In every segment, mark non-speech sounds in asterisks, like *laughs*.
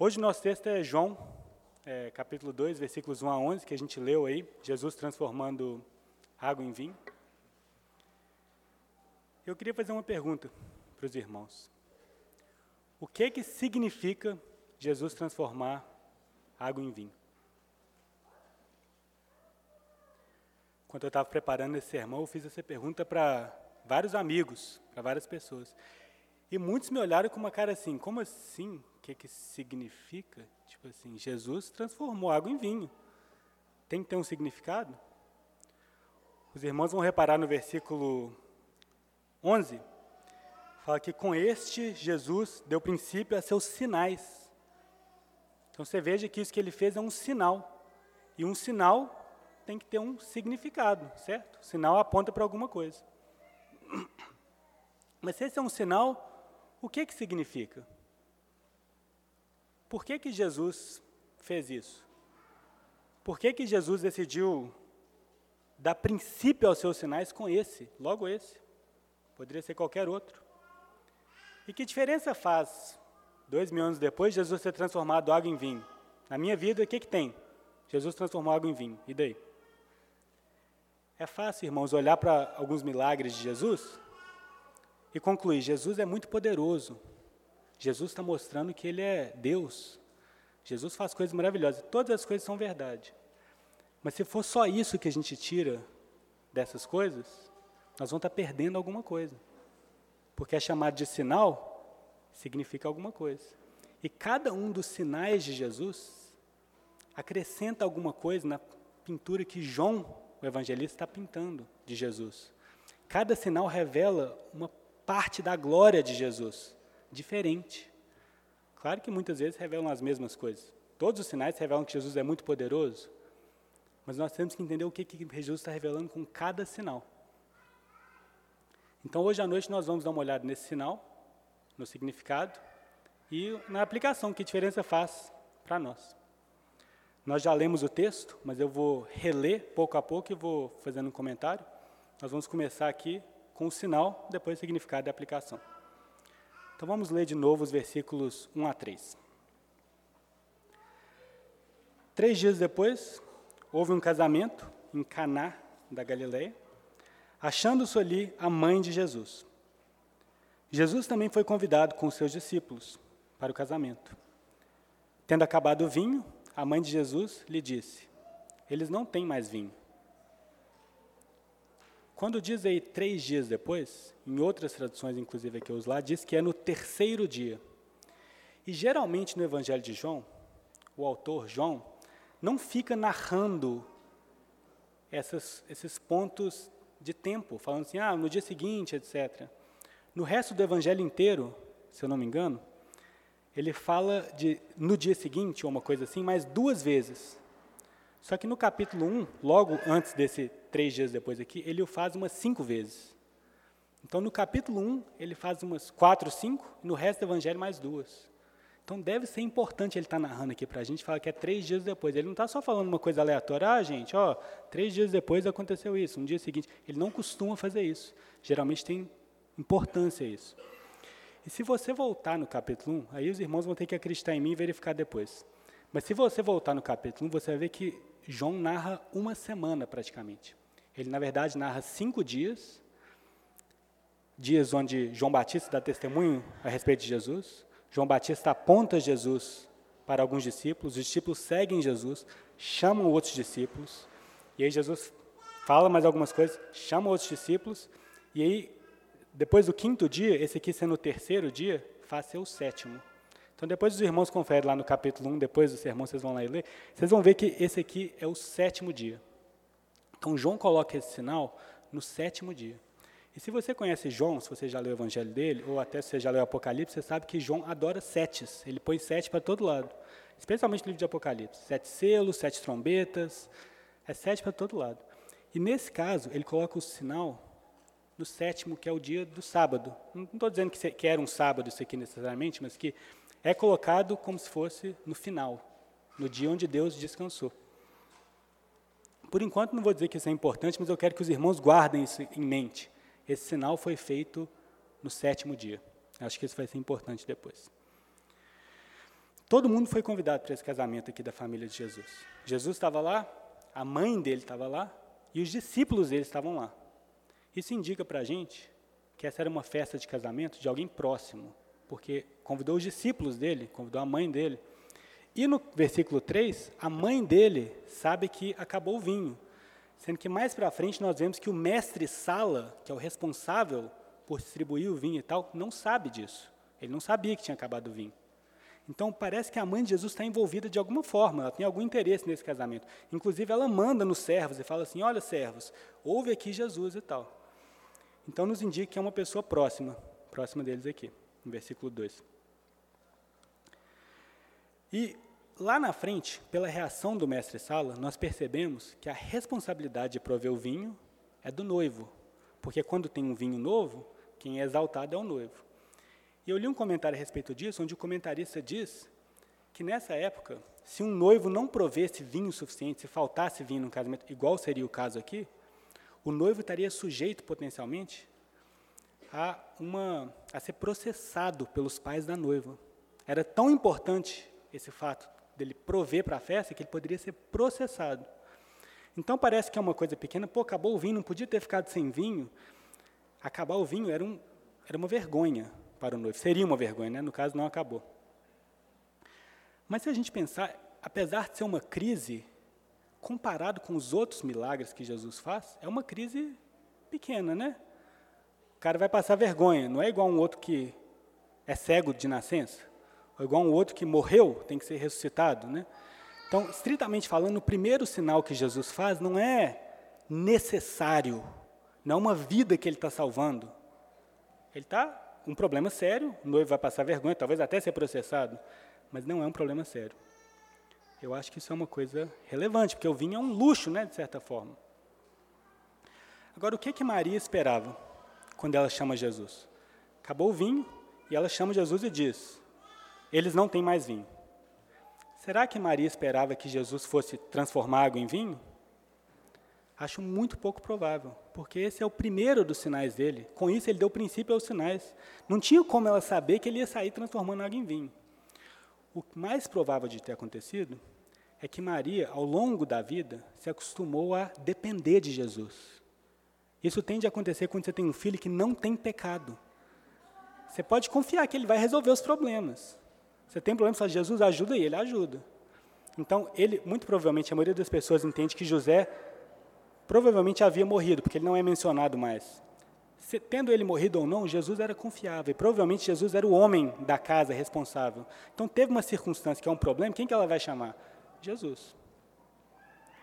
Hoje nosso texto é João, é, capítulo 2, versículos 1 a 11, que a gente leu aí, Jesus transformando água em vinho. Eu queria fazer uma pergunta para os irmãos. O que que significa Jesus transformar água em vinho? Quando eu estava preparando esse sermão, eu fiz essa pergunta para vários amigos, para várias pessoas. E muitos me olharam com uma cara assim, como assim? O que, que significa? Tipo assim, Jesus transformou água em vinho. Tem que ter um significado? Os irmãos vão reparar no versículo 11, fala que com este Jesus deu princípio a seus sinais. Então você veja que isso que ele fez é um sinal. E um sinal tem que ter um significado, certo? O sinal aponta para alguma coisa. *clears throat* Mas se esse é um sinal, o que que significa? Por que que Jesus fez isso? Por que que Jesus decidiu dar princípio aos seus sinais com esse, logo esse? Poderia ser qualquer outro. E que diferença faz, dois mil anos depois, Jesus ter transformado água em vinho? Na minha vida, o que, que tem? Jesus transformou água em vinho. E daí? É fácil, irmãos, olhar para alguns milagres de Jesus e concluir: Jesus é muito poderoso. Jesus está mostrando que Ele é Deus. Jesus faz coisas maravilhosas. Todas as coisas são verdade. Mas se for só isso que a gente tira dessas coisas, nós vamos estar perdendo alguma coisa. Porque é chamado de sinal, significa alguma coisa. E cada um dos sinais de Jesus acrescenta alguma coisa na pintura que João o evangelista está pintando de Jesus. Cada sinal revela uma parte da glória de Jesus, diferente. Claro que muitas vezes revelam as mesmas coisas. Todos os sinais revelam que Jesus é muito poderoso, mas nós temos que entender o que, que Jesus está revelando com cada sinal. Então, hoje à noite, nós vamos dar uma olhada nesse sinal, no significado e na aplicação, que diferença faz para nós. Nós já lemos o texto, mas eu vou reler pouco a pouco e vou fazendo um comentário. Nós vamos começar aqui com o sinal, depois o significado e aplicação. Então vamos ler de novo os versículos 1 a 3. Três dias depois, houve um casamento em Caná da Galileia, achando-se ali a mãe de Jesus. Jesus também foi convidado com seus discípulos para o casamento. Tendo acabado o vinho, a mãe de Jesus lhe disse: Eles não têm mais vinho. Quando diz aí três dias depois, em outras traduções, inclusive aqui os lá, diz que é no terceiro dia. E geralmente no Evangelho de João, o autor João não fica narrando essas, esses pontos de tempo, falando assim, ah, no dia seguinte, etc. No resto do Evangelho inteiro, se eu não me engano, ele fala de no dia seguinte, ou uma coisa assim, mais duas vezes. Só que no capítulo 1, logo antes desse três dias depois aqui, ele o faz umas cinco vezes. Então, no capítulo 1, ele faz umas quatro, cinco, e no resto do evangelho mais duas. Então, deve ser importante ele estar tá narrando aqui para a gente, fala que é três dias depois. Ele não está só falando uma coisa aleatória, ah, gente, ó, três dias depois aconteceu isso, no dia seguinte. Ele não costuma fazer isso. Geralmente tem importância isso. E se você voltar no capítulo 1, aí os irmãos vão ter que acreditar em mim e verificar depois. Mas se você voltar no capítulo 1, você vai ver que João narra uma semana praticamente. Ele, na verdade, narra cinco dias, dias onde João Batista dá testemunho a respeito de Jesus. João Batista aponta Jesus para alguns discípulos, os discípulos seguem Jesus, chamam outros discípulos, e aí Jesus fala mais algumas coisas, chama outros discípulos, e aí depois do quinto dia, esse aqui sendo o terceiro dia, faz ser o sétimo. Então, depois os irmãos conferem lá no capítulo 1, depois do sermão, vocês vão lá e ler, vocês vão ver que esse aqui é o sétimo dia. Então, João coloca esse sinal no sétimo dia. E se você conhece João, se você já leu o evangelho dele, ou até se você já leu o Apocalipse, você sabe que João adora setes. Ele põe sete para todo lado. Especialmente no livro de Apocalipse. Sete selos, sete trombetas, é sete para todo lado. E nesse caso, ele coloca o sinal no sétimo, que é o dia do sábado. Não estou dizendo que, era um sábado isso aqui necessariamente, mas que é colocado como se fosse no final, no dia onde Deus descansou. Por enquanto, não vou dizer que isso é importante, mas eu quero que os irmãos guardem isso em mente. Esse sinal foi feito no sétimo dia. Acho que isso vai ser importante depois. Todo mundo foi convidado para esse casamento aqui da família de Jesus. Jesus estava lá, a mãe dele estava lá e os discípulos dele estavam lá. Isso indica para a gente que essa era uma festa de casamento de alguém próximo, porque convidou os discípulos dele, convidou a mãe dele. E no versículo 3, a mãe dele sabe que acabou o vinho. Sendo que mais para frente nós vemos que o mestre Sala, que é o responsável por distribuir o vinho e tal, não sabe disso. Ele não sabia que tinha acabado o vinho. Então parece que a mãe de Jesus está envolvida de alguma forma, ela tem algum interesse nesse casamento. Inclusive ela manda nos servos e fala assim: olha, servos, ouve aqui Jesus e tal. Então nos indica que é uma pessoa próxima, próxima deles aqui, versículo 2. E lá na frente, pela reação do mestre Sala, nós percebemos que a responsabilidade de prover o vinho é do noivo, porque quando tem um vinho novo, quem é exaltado é o noivo. E eu li um comentário a respeito disso, onde o comentarista diz que nessa época, se um noivo não provesse vinho suficiente, se faltasse vinho no casamento, igual seria o caso aqui, o noivo estaria sujeito potencialmente a, uma, a ser processado pelos pais da noiva. Era tão importante esse fato dele prover para a festa que ele poderia ser processado. Então parece que é uma coisa pequena, pô, acabou o vinho, não podia ter ficado sem vinho. Acabar o vinho era, um, era uma vergonha para o noivo. Seria uma vergonha, né? no caso não acabou. Mas se a gente pensar, apesar de ser uma crise, comparado com os outros milagres que Jesus faz, é uma crise pequena, né? O cara vai passar vergonha, não é igual um outro que é cego de nascença, ou igual um outro que morreu, tem que ser ressuscitado, né? Então, estritamente falando, o primeiro sinal que Jesus faz não é necessário, não é uma vida que ele está salvando. Ele está um problema sério, o noivo vai passar vergonha, talvez até ser processado, mas não é um problema sério. Eu acho que isso é uma coisa relevante, porque o vinho é um luxo, né, de certa forma. Agora, o que que Maria esperava quando ela chama Jesus? Acabou o vinho e ela chama Jesus e diz: Eles não têm mais vinho. Será que Maria esperava que Jesus fosse transformar água em vinho? Acho muito pouco provável, porque esse é o primeiro dos sinais dele. Com isso, ele deu princípio aos sinais. Não tinha como ela saber que ele ia sair transformando água em vinho. O mais provável de ter acontecido é que Maria, ao longo da vida, se acostumou a depender de Jesus. Isso tende a acontecer quando você tem um filho que não tem pecado. Você pode confiar que ele vai resolver os problemas. Você tem problemas, fala, Jesus ajuda e ele ajuda. Então, ele, muito provavelmente, a maioria das pessoas entende que José provavelmente havia morrido, porque ele não é mencionado mais. Se, tendo ele morrido ou não, Jesus era confiável. E provavelmente Jesus era o homem da casa responsável. Então teve uma circunstância que é um problema, quem que ela vai chamar? Jesus.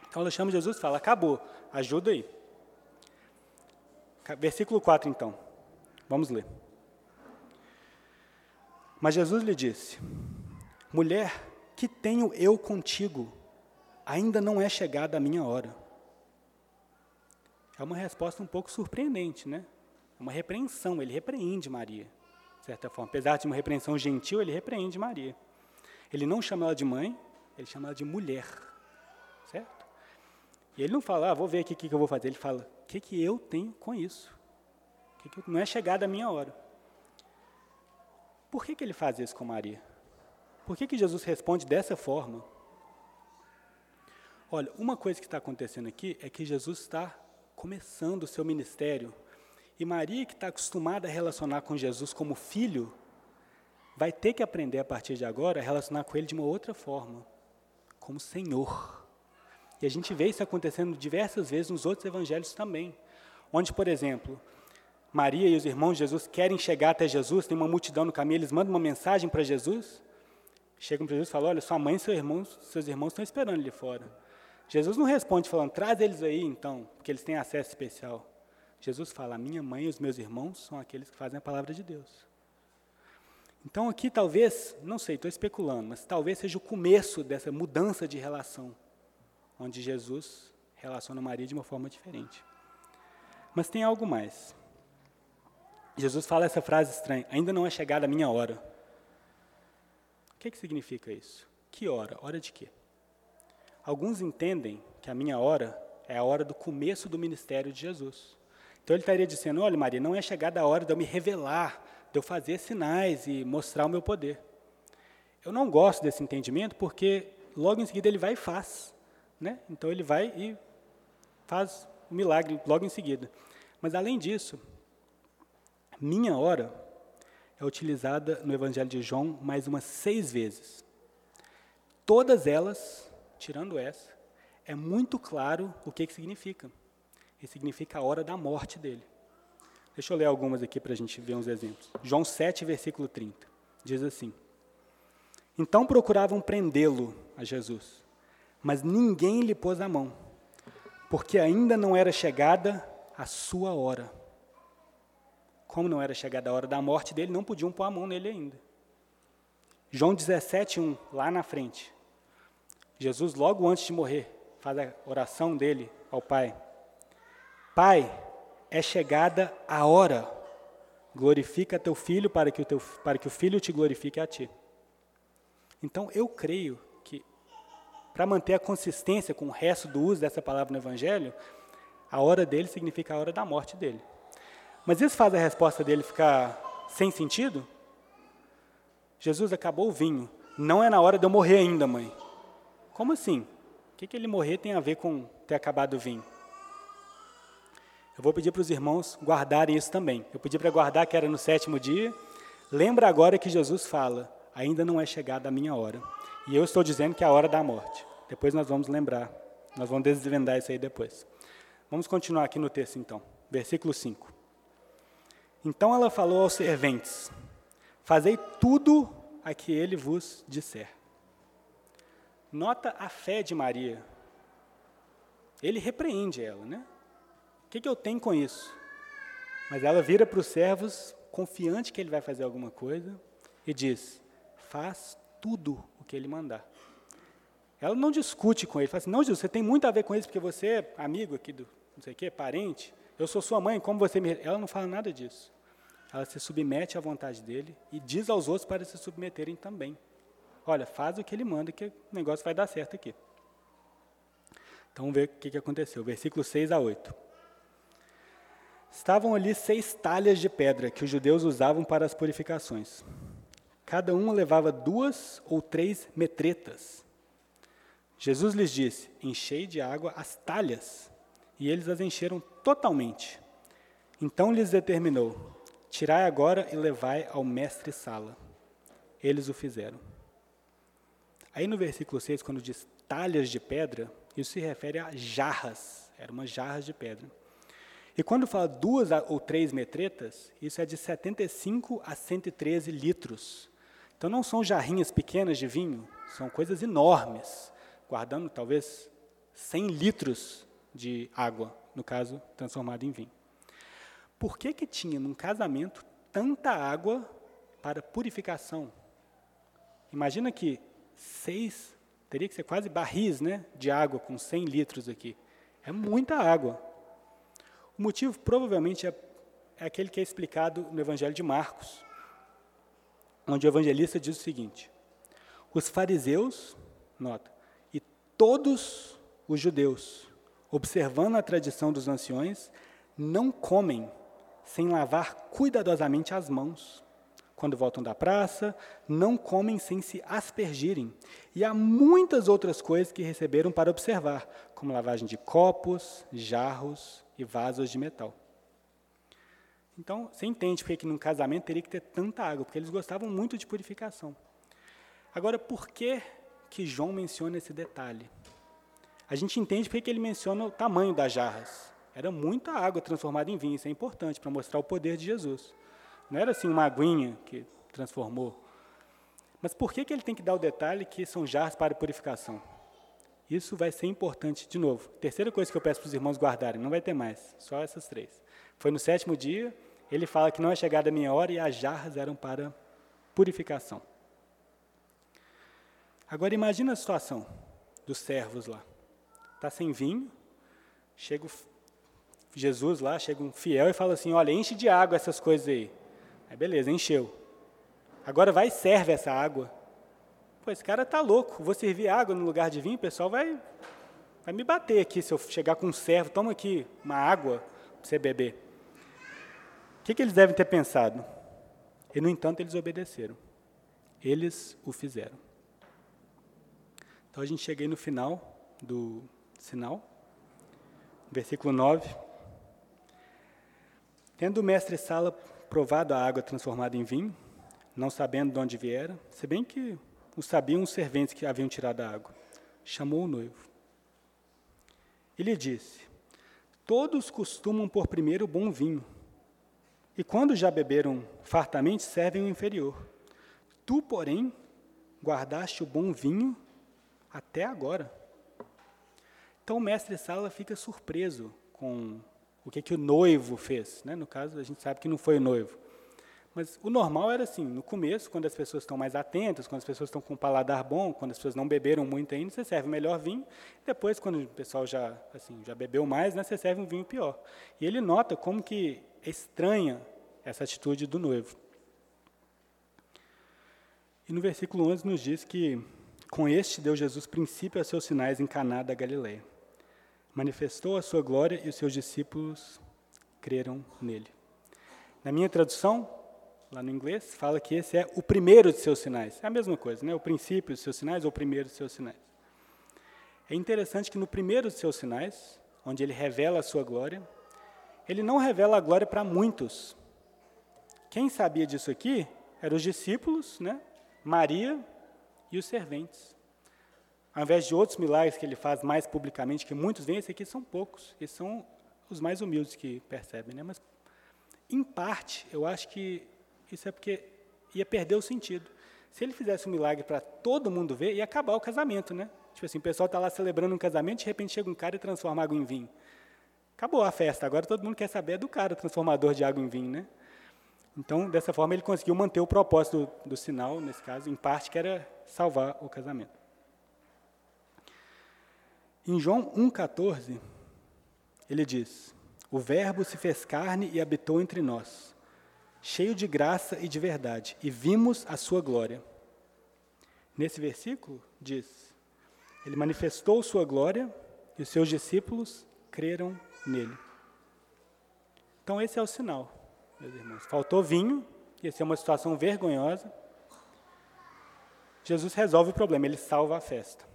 Então ela chama Jesus e fala: acabou, ajuda aí. Versículo 4, então. Vamos ler. Mas Jesus lhe disse: Mulher, que tenho eu contigo? Ainda não é chegada a minha hora. É uma resposta um pouco surpreendente, né? É uma repreensão, ele repreende Maria, de certa forma. Apesar de uma repreensão gentil, ele repreende Maria. Ele não chama ela de mãe, ele chama ela de mulher? E ele não fala, ah, vou ver aqui o que, que eu vou fazer. Ele fala, o que, que eu tenho com isso? Que que eu, não é chegada a minha hora. Por que, que ele faz isso com Maria? Por que, que Jesus responde dessa forma? Olha, uma coisa que está acontecendo aqui é que Jesus está começando o seu ministério. E Maria, que está acostumada a relacionar com Jesus como filho, vai ter que aprender a partir de agora a relacionar com ele de uma outra forma, como Senhor. E a gente vê isso acontecendo diversas vezes nos outros evangelhos também. Onde, por exemplo, Maria e os irmãos de Jesus querem chegar até Jesus, tem uma multidão no caminho, eles mandam uma mensagem para Jesus, chegam para Jesus e falam: Olha, sua mãe e seus irmãos, seus irmãos estão esperando ali fora. Jesus não responde falando, traz eles aí então, porque eles têm acesso especial. Jesus fala, minha mãe e os meus irmãos são aqueles que fazem a palavra de Deus. Então aqui talvez, não sei, estou especulando, mas talvez seja o começo dessa mudança de relação, onde Jesus relaciona Maria de uma forma diferente. Mas tem algo mais. Jesus fala essa frase estranha, ainda não é chegada a minha hora. O que, que significa isso? Que hora? Hora de quê? Alguns entendem que a minha hora é a hora do começo do ministério de Jesus. Então ele estaria dizendo: olha, Maria, não é chegada a hora de eu me revelar, de eu fazer sinais e mostrar o meu poder. eu não gosto desse entendimento porque logo em seguida ele vai e faz. Né? Então ele vai e faz o milagre logo em seguida. Mas além disso, minha hora é utilizada no Evangelho de João mais umas seis vezes. Todas elas, tirando essa, é muito claro o que, que significa. E significa a hora da morte dele. Deixa eu ler algumas aqui para a gente ver uns exemplos. João 7, versículo 30. Diz assim: Então procuravam prendê-lo a Jesus, mas ninguém lhe pôs a mão, porque ainda não era chegada a sua hora. Como não era chegada a hora da morte dele, não podiam pôr a mão nele ainda. João 17, 1, lá na frente. Jesus, logo antes de morrer, faz a oração dele ao Pai. Pai, é chegada a hora. Glorifica teu filho para que o, teu, para que o filho te glorifique a ti. Então, eu creio para manter a consistência com o resto do uso dessa palavra no Evangelho, a hora dele significa a hora da morte dele. Mas isso faz a resposta dele ficar sem sentido? Jesus acabou o vinho. Não é na hora de eu morrer ainda, mãe. Como assim? O que, que ele morrer tem a ver com ter acabado o vinho? Eu vou pedir para os irmãos guardarem isso também. Eu pedi para guardar que era no sétimo dia. Lembra agora que Jesus fala: ainda não é chegada a minha hora. E eu estou dizendo que é a hora da morte. Depois nós vamos lembrar, nós vamos desvendar isso aí depois. Vamos continuar aqui no texto então. Versículo 5. Então ela falou aos serventes: Fazei tudo a que ele vos disser. Nota a fé de Maria. Ele repreende ela, né? O que, que eu tenho com isso? Mas ela vira para os servos, confiante que ele vai fazer alguma coisa, e diz: faz tudo que ele mandar. Ela não discute com ele, fala assim: não, Jesus, você tem muito a ver com isso, porque você é amigo aqui do não sei o quê, parente, eu sou sua mãe, como você me. Ela não fala nada disso. Ela se submete à vontade dele e diz aos outros para se submeterem também. Olha, faz o que ele manda, que o negócio vai dar certo aqui. Então, vamos ver o que, que aconteceu. Versículo 6 a 8. Estavam ali seis talhas de pedra que os judeus usavam para as purificações. Cada uma levava duas ou três metretas. Jesus lhes disse: Enchei de água as talhas. E eles as encheram totalmente. Então lhes determinou: Tirai agora e levai ao mestre-sala. Eles o fizeram. Aí no versículo 6, quando diz talhas de pedra, isso se refere a jarras, eram umas jarras de pedra. E quando fala duas ou três metretas, isso é de 75 a 113 litros. Então não são jarrinhas pequenas de vinho, são coisas enormes, guardando talvez 100 litros de água, no caso, transformado em vinho. Por que que tinha num casamento tanta água para purificação? Imagina que seis, teria que ser quase barris né, de água com 100 litros aqui. É muita água. O motivo provavelmente é, é aquele que é explicado no Evangelho de Marcos, onde o evangelista diz o seguinte: os fariseus, nota, e todos os judeus, observando a tradição dos anciões, não comem sem lavar cuidadosamente as mãos. Quando voltam da praça, não comem sem se aspergirem. E há muitas outras coisas que receberam para observar, como lavagem de copos, jarros e vasos de metal. Então, você entende porque que num casamento teria que ter tanta água, porque eles gostavam muito de purificação. Agora, por que que João menciona esse detalhe? A gente entende porque que ele menciona o tamanho das jarras. Era muita água transformada em vinho, isso é importante para mostrar o poder de Jesus. Não era assim uma aguinha que transformou. Mas por que, que ele tem que dar o detalhe que são jarras para purificação? Isso vai ser importante de novo. Terceira coisa que eu peço para os irmãos guardarem, não vai ter mais, só essas três. Foi no sétimo dia, ele fala que não é chegada a minha hora e as jarras eram para purificação. Agora imagina a situação dos servos lá. Está sem vinho, chega Jesus lá, chega um fiel e fala assim, olha, enche de água essas coisas aí. Aí beleza, encheu. Agora vai e serve essa água. Pô, esse cara tá louco, vou servir água no lugar de vinho, o pessoal vai, vai me bater aqui se eu chegar com um servo, toma aqui uma água para você beber. Que, que eles devem ter pensado? E, no entanto, eles obedeceram. eles o fizeram. Então a gente chega no final do sinal, versículo 9. Tendo o mestre Sala provado a água transformada em vinho, não sabendo de onde viera, se bem que o sabiam os serventes que haviam tirado a água, chamou o noivo. E lhe disse: Todos costumam pôr primeiro o bom vinho, e quando já beberam fartamente, servem o inferior. Tu, porém, guardaste o bom vinho até agora. Então o mestre Sala fica surpreso com o que, que o noivo fez. Né? No caso, a gente sabe que não foi o noivo. Mas o normal era assim, no começo, quando as pessoas estão mais atentas, quando as pessoas estão com um paladar bom, quando as pessoas não beberam muito ainda, você serve o melhor vinho. Depois, quando o pessoal já, assim, já bebeu mais, né, você serve um vinho pior. E ele nota como que é estranha essa atitude do noivo. E no versículo 11 nos diz que com este deu Jesus princípio a seus sinais em Caná da Galileia. Manifestou a sua glória e os seus discípulos creram nele. Na minha tradução, lá no inglês, fala que esse é o primeiro de seus sinais. É a mesma coisa, né? O princípio dos seus sinais ou o primeiro de seus sinais. É interessante que no primeiro de seus sinais, onde ele revela a sua glória, ele não revela a glória para muitos. Quem sabia disso aqui eram os discípulos, né? Maria e os serventes. Ao invés de outros milagres que ele faz mais publicamente, que muitos veem, esse aqui são poucos. Esses são os mais humildes que percebem. Né? Mas, em parte, eu acho que isso é porque ia perder o sentido. Se ele fizesse um milagre para todo mundo ver, ia acabar o casamento, né? Tipo assim, o pessoal está lá celebrando um casamento, de repente chega um cara e transforma água em vinho. Acabou a festa, agora todo mundo quer saber do cara, transformador de água em vinho, né? Então, dessa forma, ele conseguiu manter o propósito do, do sinal, nesse caso, em parte, que era salvar o casamento. Em João 1,14, ele diz: O Verbo se fez carne e habitou entre nós cheio de graça e de verdade, e vimos a sua glória. Nesse versículo diz: Ele manifestou sua glória e os seus discípulos creram nele. Então, esse é o sinal, meus irmãos. Faltou vinho, essa é uma situação vergonhosa. Jesus resolve o problema, ele salva a festa.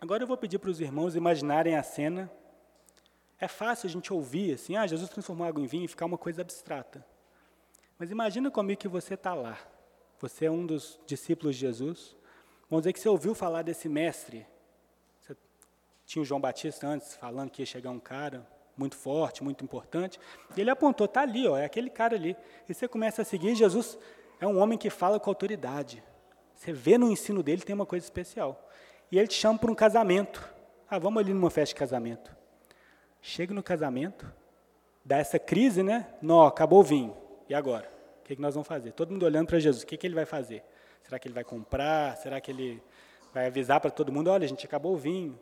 Agora eu vou pedir para os irmãos imaginarem a cena. É fácil a gente ouvir assim, ah, Jesus transformou água em vinho e ficar uma coisa abstrata. Mas imagina comigo que você está lá. Você é um dos discípulos de Jesus. Vamos dizer que você ouviu falar desse mestre. Tinha o João Batista antes falando que ia chegar um cara muito forte, muito importante. E ele apontou, está ali, ó, é aquele cara ali. E você começa a seguir, Jesus é um homem que fala com autoridade. Você vê no ensino dele tem uma coisa especial. E ele te chama para um casamento. Ah, vamos ali numa festa de casamento. Chega no casamento, dá essa crise, né? Não, acabou o vinho. E agora? O que, que nós vamos fazer? Todo mundo olhando para Jesus. O que, que ele vai fazer? Será que ele vai comprar? Será que ele vai avisar para todo mundo? Olha, a gente acabou o vinho.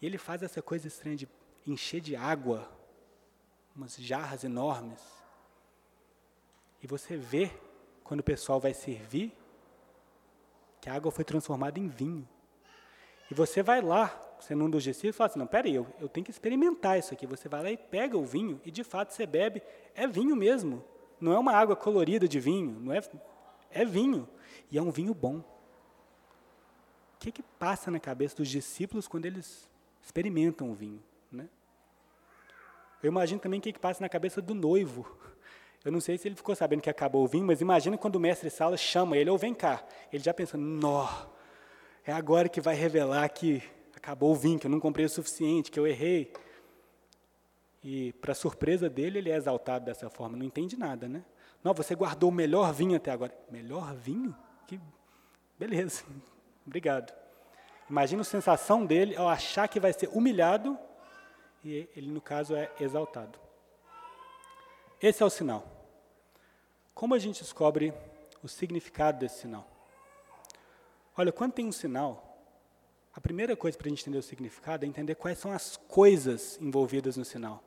E ele faz essa coisa estranha de encher de água umas jarras enormes. E você vê, quando o pessoal vai servir, que a água foi transformada em vinho. E você vai lá, sendo um dos discípulos, e fala assim, não, peraí, eu, eu tenho que experimentar isso aqui. Você vai lá e pega o vinho, e de fato você bebe, é vinho mesmo. Não é uma água colorida de vinho, não é, é vinho. E é um vinho bom. O que, que passa na cabeça dos discípulos quando eles experimentam o vinho? Né? Eu imagino também o que, que passa na cabeça do noivo. Eu não sei se ele ficou sabendo que acabou o vinho, mas imagina quando o mestre Sala chama ele, ou vem cá. Ele já pensando, nó, é agora que vai revelar que acabou o vinho, que eu não comprei o suficiente, que eu errei. E, para surpresa dele, ele é exaltado dessa forma, não entende nada, né? Não, você guardou o melhor vinho até agora. Melhor vinho? Que beleza, *laughs* obrigado. Imagina a sensação dele ao achar que vai ser humilhado e ele, no caso, é exaltado. Esse é o sinal. Como a gente descobre o significado desse sinal? Olha, quando tem um sinal, a primeira coisa para a gente entender o significado é entender quais são as coisas envolvidas no sinal.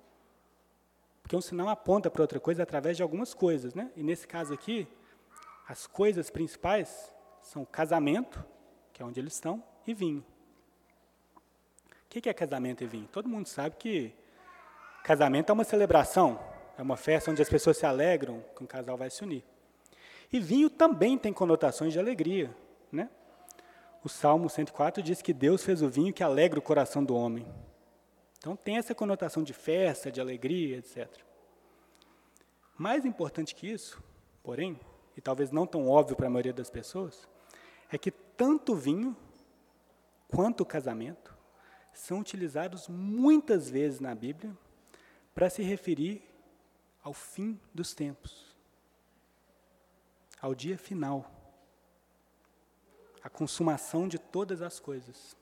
Porque um sinal aponta para outra coisa através de algumas coisas, né? E nesse caso aqui, as coisas principais são casamento, que é onde eles estão, e vinho. O que é casamento e vinho? Todo mundo sabe que casamento é uma celebração, é uma festa onde as pessoas se alegram que um casal vai se unir. E vinho também tem conotações de alegria. Né? O Salmo 104 diz que Deus fez o vinho que alegra o coração do homem. Então tem essa conotação de festa, de alegria, etc. Mais importante que isso, porém, e talvez não tão óbvio para a maioria das pessoas, é que tanto vinho quanto o casamento são utilizados muitas vezes na Bíblia para se referir ao fim dos tempos, ao dia final, à consumação de todas as coisas.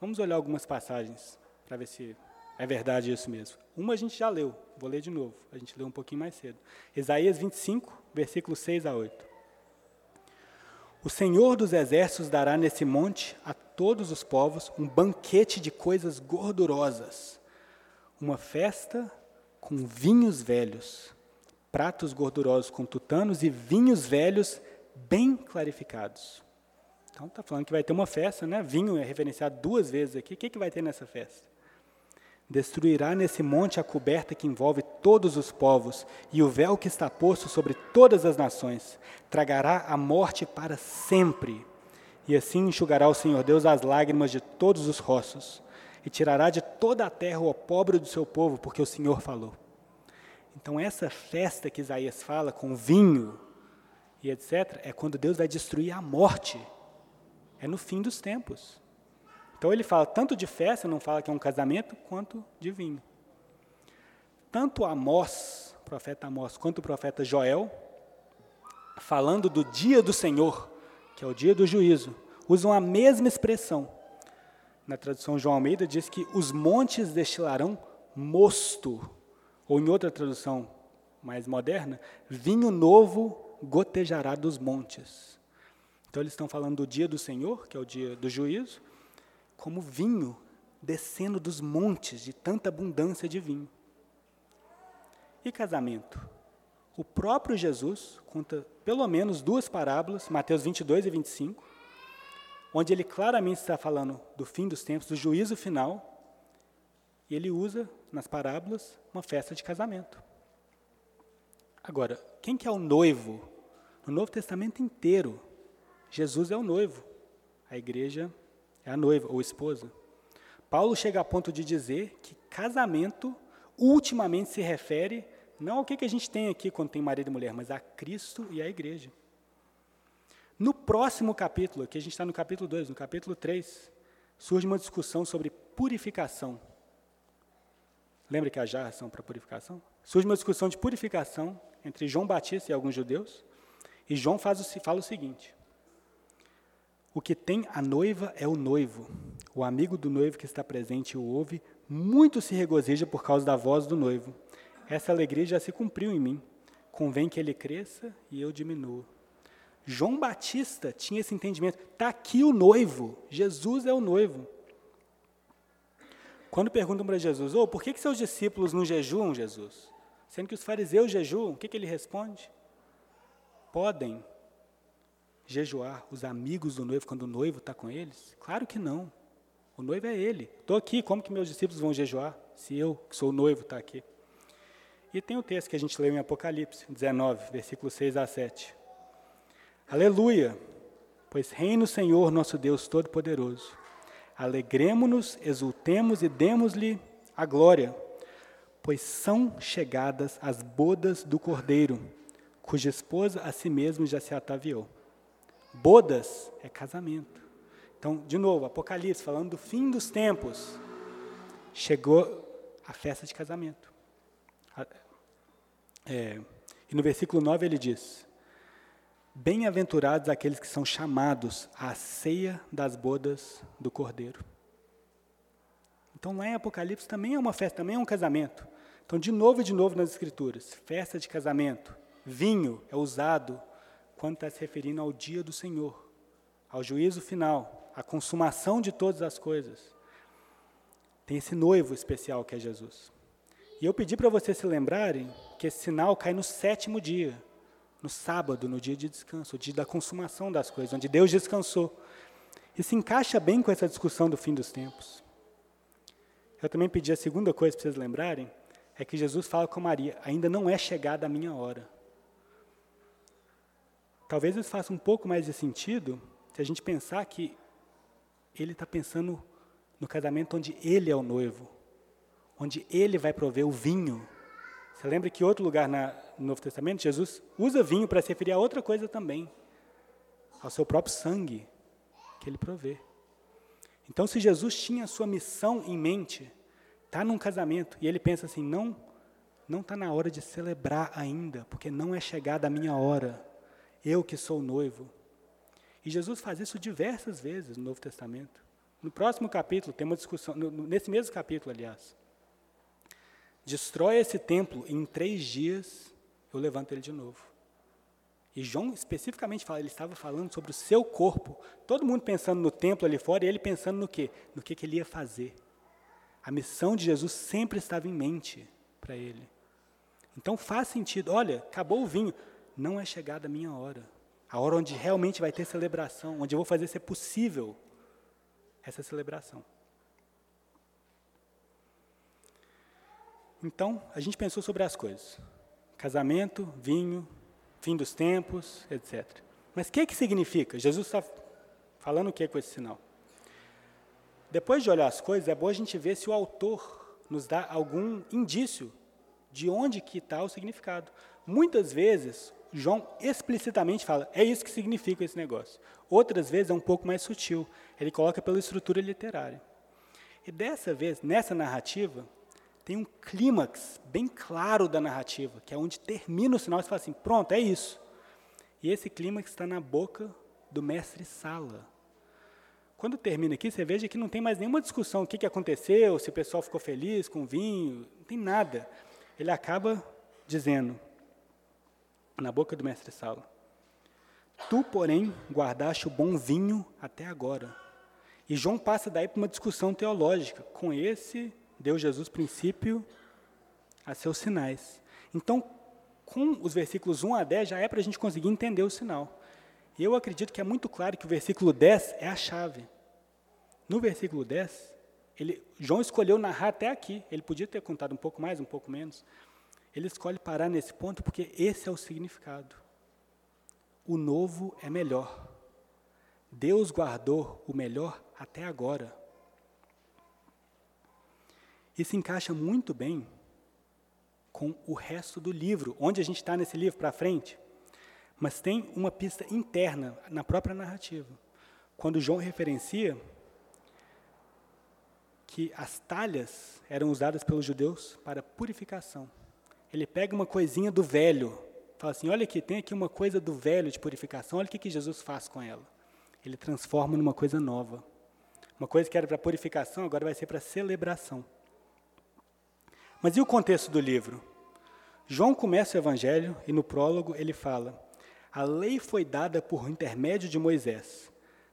Vamos olhar algumas passagens para ver se é verdade isso mesmo. Uma a gente já leu, vou ler de novo, a gente leu um pouquinho mais cedo. Isaías 25, versículos 6 a 8. O Senhor dos Exércitos dará nesse monte a todos os povos um banquete de coisas gordurosas, uma festa com vinhos velhos, pratos gordurosos com tutanos e vinhos velhos bem clarificados. Então está falando que vai ter uma festa, né? Vinho é referenciado duas vezes aqui. O que, que vai ter nessa festa? Destruirá nesse monte a coberta que envolve todos os povos e o véu que está posto sobre todas as nações. Tragará a morte para sempre. E assim enxugará o Senhor Deus as lágrimas de todos os rostos e tirará de toda a terra o pobre do seu povo, porque o Senhor falou. Então, essa festa que Isaías fala, com vinho e etc., é quando Deus vai destruir a morte. É no fim dos tempos. Então, ele fala tanto de festa, não fala que é um casamento, quanto de vinho. Tanto Amós, profeta Amós, quanto o profeta Joel, falando do dia do Senhor, que é o dia do juízo, usam a mesma expressão na tradução João Almeida, diz que os montes destilarão mosto, ou em outra tradução mais moderna, vinho novo gotejará dos montes. Então eles estão falando do dia do Senhor, que é o dia do juízo, como vinho descendo dos montes de tanta abundância de vinho. E casamento? O próprio Jesus conta pelo menos duas parábolas, Mateus 22 e 25, onde ele claramente está falando do fim dos tempos, do juízo final, e ele usa nas parábolas uma festa de casamento. Agora, quem que é o noivo? No Novo Testamento inteiro, Jesus é o noivo, a igreja é a noiva ou esposa. Paulo chega a ponto de dizer que casamento ultimamente se refere não ao que, a gente tem aqui quando tem marido e mulher, mas a Cristo e a igreja. No próximo capítulo, que a gente está no capítulo 2, no capítulo 3, surge uma discussão sobre purificação. Lembra que as jarras são para purificação? Surge uma discussão de purificação entre João Batista e alguns judeus, e João faz o, fala o seguinte: O que tem a noiva é o noivo. O amigo do noivo que está presente o ouve, muito se regozija por causa da voz do noivo. Essa alegria já se cumpriu em mim. Convém que ele cresça e eu diminua. João Batista tinha esse entendimento. Está aqui o noivo. Jesus é o noivo. Quando perguntam para Jesus, oh, por que, que seus discípulos não jejuam, Jesus? Sendo que os fariseus jejuam, o que, que ele responde? Podem jejuar os amigos do noivo quando o noivo está com eles? Claro que não. O noivo é ele. Estou aqui, como que meus discípulos vão jejuar? Se eu, que sou o noivo, está aqui. E tem o texto que a gente leu em Apocalipse 19, versículo 6 a 7. Aleluia! Pois reina o Senhor nosso Deus Todo-Poderoso. Alegremos-nos, exultemos e demos-lhe a glória, pois são chegadas as bodas do Cordeiro, cuja esposa a si mesmo já se ataviou. Bodas é casamento. Então, de novo, Apocalipse, falando do fim dos tempos, chegou a festa de casamento. É, e no versículo 9 ele diz: Bem-aventurados aqueles que são chamados à ceia das bodas do Cordeiro. Então, lá em Apocalipse também é uma festa, também é um casamento. Então, de novo e de novo nas Escrituras, festa de casamento, vinho é usado quando está se referindo ao dia do Senhor, ao juízo final, à consumação de todas as coisas. Tem esse noivo especial que é Jesus. E eu pedi para vocês se lembrarem que esse sinal cai no sétimo dia no sábado, no dia de descanso, o dia da consumação das coisas, onde Deus descansou. E se encaixa bem com essa discussão do fim dos tempos. Eu também pedi a segunda coisa para vocês lembrarem, é que Jesus fala com Maria: ainda não é chegada a minha hora. Talvez isso faça um pouco mais de sentido se a gente pensar que ele está pensando no casamento onde ele é o noivo, onde ele vai prover o vinho. Você lembra que outro lugar na, no Novo Testamento, Jesus usa vinho para se referir a outra coisa também, ao seu próprio sangue que ele provê. Então, se Jesus tinha a sua missão em mente, está num casamento e ele pensa assim: não, não está na hora de celebrar ainda, porque não é chegada a minha hora. Eu que sou noivo. E Jesus faz isso diversas vezes no Novo Testamento. No próximo capítulo, tem uma discussão, nesse mesmo capítulo, aliás. Destrói esse templo, em três dias eu levanto ele de novo. E João especificamente fala, ele estava falando sobre o seu corpo. Todo mundo pensando no templo ali fora, e ele pensando no quê? No que, que ele ia fazer. A missão de Jesus sempre estava em mente para ele. Então faz sentido. Olha, acabou o vinho. Não é chegada a minha hora. A hora onde realmente vai ter celebração, onde eu vou fazer ser possível essa celebração. Então, a gente pensou sobre as coisas: casamento, vinho, fim dos tempos, etc. Mas o que, que significa? Jesus está falando o que com esse sinal? Depois de olhar as coisas, é bom a gente ver se o autor nos dá algum indício de onde que está o significado. Muitas vezes, João explicitamente fala, é isso que significa esse negócio. Outras vezes é um pouco mais sutil, ele coloca pela estrutura literária. E dessa vez, nessa narrativa, tem um clímax bem claro da narrativa, que é onde termina o sinal e fala assim, pronto, é isso. E esse clímax está na boca do mestre Sala. Quando termina aqui, você veja que não tem mais nenhuma discussão o que, que aconteceu, se o pessoal ficou feliz com o vinho, não tem nada. Ele acaba dizendo, na boca do mestre Saulo: Tu, porém, guardaste o bom vinho até agora. E João passa daí para uma discussão teológica. Com esse, deu Jesus princípio a seus sinais. Então, com os versículos 1 a 10, já é para a gente conseguir entender o sinal. E eu acredito que é muito claro que o versículo 10 é a chave. No versículo 10, ele, João escolheu narrar até aqui. Ele podia ter contado um pouco mais, um pouco menos. Ele escolhe parar nesse ponto porque esse é o significado. O novo é melhor. Deus guardou o melhor até agora. Isso encaixa muito bem com o resto do livro, onde a gente está nesse livro para frente. Mas tem uma pista interna na própria narrativa. Quando João referencia que as talhas eram usadas pelos judeus para purificação. Ele pega uma coisinha do velho, fala assim: olha aqui, tem aqui uma coisa do velho de purificação, olha o que, que Jesus faz com ela. Ele transforma numa coisa nova. Uma coisa que era para purificação, agora vai ser para celebração. Mas e o contexto do livro? João começa o evangelho e no prólogo ele fala: A lei foi dada por intermédio de Moisés.